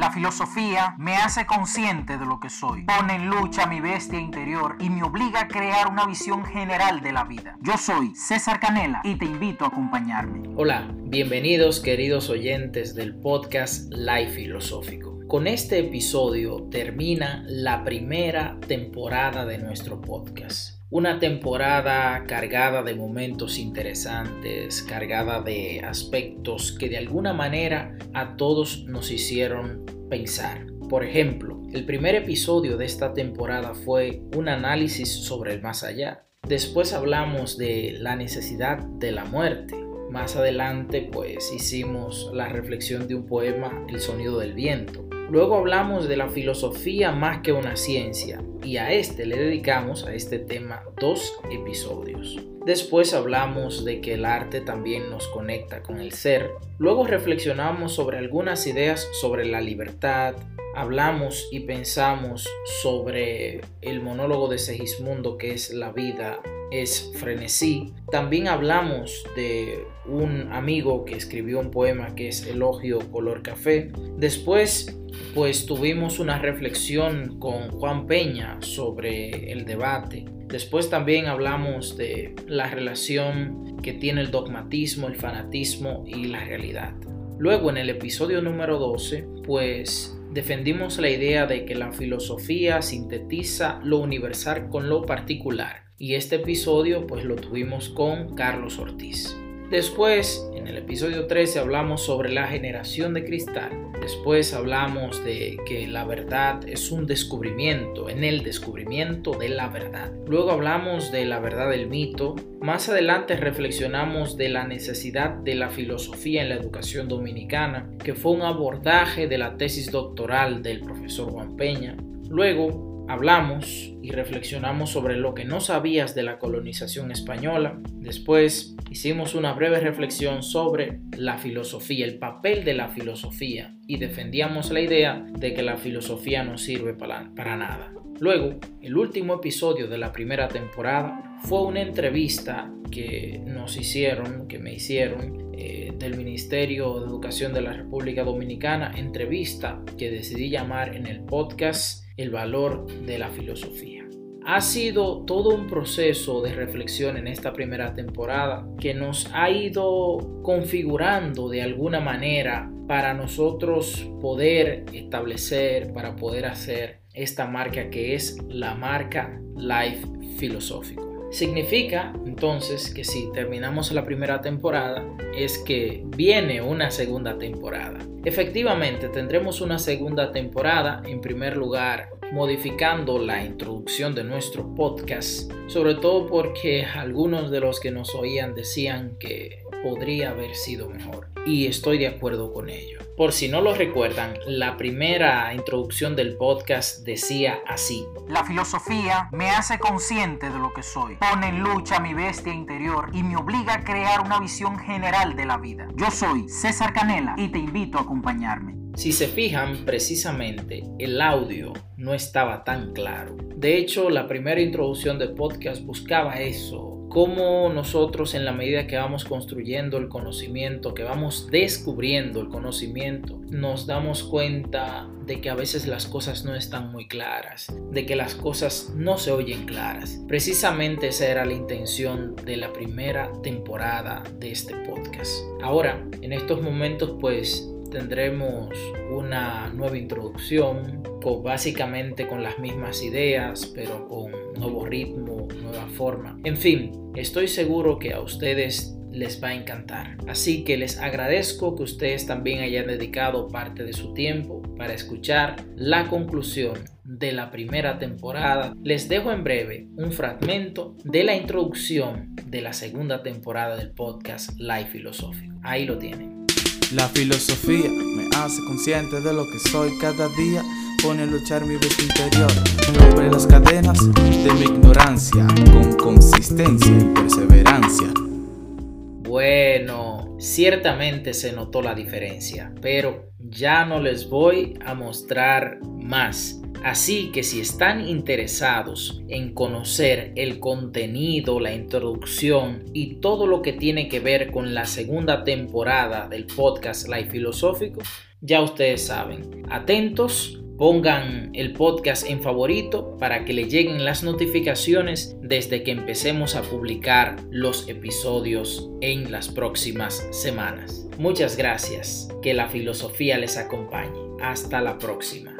La filosofía me hace consciente de lo que soy, pone en lucha mi bestia interior y me obliga a crear una visión general de la vida. Yo soy César Canela y te invito a acompañarme. Hola, bienvenidos queridos oyentes del podcast Life Filosófico. Con este episodio termina la primera temporada de nuestro podcast. Una temporada cargada de momentos interesantes, cargada de aspectos que de alguna manera a todos nos hicieron pensar. Por ejemplo, el primer episodio de esta temporada fue un análisis sobre el más allá. Después hablamos de la necesidad de la muerte. Más adelante pues hicimos la reflexión de un poema El sonido del viento. Luego hablamos de la filosofía más que una ciencia y a este le dedicamos a este tema dos episodios. Después hablamos de que el arte también nos conecta con el ser. Luego reflexionamos sobre algunas ideas sobre la libertad. Hablamos y pensamos sobre el monólogo de Segismundo que es la vida es frenesí. También hablamos de un amigo que escribió un poema que es Elogio color café. Después pues tuvimos una reflexión con Juan Peña sobre el debate. Después también hablamos de la relación que tiene el dogmatismo, el fanatismo y la realidad. Luego en el episodio número 12, pues defendimos la idea de que la filosofía sintetiza lo universal con lo particular. Y este episodio pues lo tuvimos con Carlos Ortiz. Después, en el episodio 13 hablamos sobre la generación de cristal. Después hablamos de que la verdad es un descubrimiento, en el descubrimiento de la verdad. Luego hablamos de la verdad del mito. Más adelante reflexionamos de la necesidad de la filosofía en la educación dominicana, que fue un abordaje de la tesis doctoral del profesor Juan Peña. Luego hablamos y reflexionamos sobre lo que no sabías de la colonización española. Después hicimos una breve reflexión sobre la filosofía, el papel de la filosofía y defendíamos la idea de que la filosofía no sirve para, nada. Luego, el último episodio de la primera temporada fue una entrevista que nos hicieron, que me hicieron eh, del Ministerio de Educación de la República Dominicana, entrevista que decidí llamar en el podcast el valor de la filosofía. Ha sido todo un proceso de reflexión en esta primera temporada que nos ha ido configurando de alguna manera para nosotros poder establecer, para poder hacer esta marca que es la marca Life Filosófico. Significa entonces que si terminamos la primera temporada es que viene una segunda temporada. Efectivamente tendremos una segunda temporada en primer lugar modificando la introducción de nuestro podcast, sobre todo porque algunos de los que nos oían decían que podría haber sido mejor y estoy de acuerdo con ello. Por si no lo recuerdan, la primera introducción del podcast decía así. La filosofía me hace consciente de lo que soy, pone en lucha mi bestia interior y me obliga a crear una visión general de la vida. Yo soy César Canela y te invito a acompañarme. Si se fijan, precisamente el audio no estaba tan claro. De hecho, la primera introducción del podcast buscaba eso, cómo nosotros en la medida que vamos construyendo el conocimiento, que vamos descubriendo el conocimiento, nos damos cuenta de que a veces las cosas no están muy claras, de que las cosas no se oyen claras. Precisamente esa era la intención de la primera temporada de este podcast. Ahora, en estos momentos pues tendremos una nueva introducción, básicamente con las mismas ideas, pero con nuevo ritmo, nueva forma. En fin, estoy seguro que a ustedes les va a encantar. Así que les agradezco que ustedes también hayan dedicado parte de su tiempo para escuchar la conclusión de la primera temporada. Les dejo en breve un fragmento de la introducción de la segunda temporada del podcast Life Filosófico. Ahí lo tienen. La filosofía me hace consciente de lo que soy cada día. Pone a luchar mi vida interior. Rompe las cadenas de mi ignorancia con consistencia y perseverancia. Bueno, ciertamente se notó la diferencia, pero ya no les voy a mostrar más. Así que si están interesados en conocer el contenido, la introducción y todo lo que tiene que ver con la segunda temporada del podcast Life Filosófico, ya ustedes saben. Atentos, pongan el podcast en favorito para que le lleguen las notificaciones desde que empecemos a publicar los episodios en las próximas semanas. Muchas gracias, que la filosofía les acompañe. Hasta la próxima.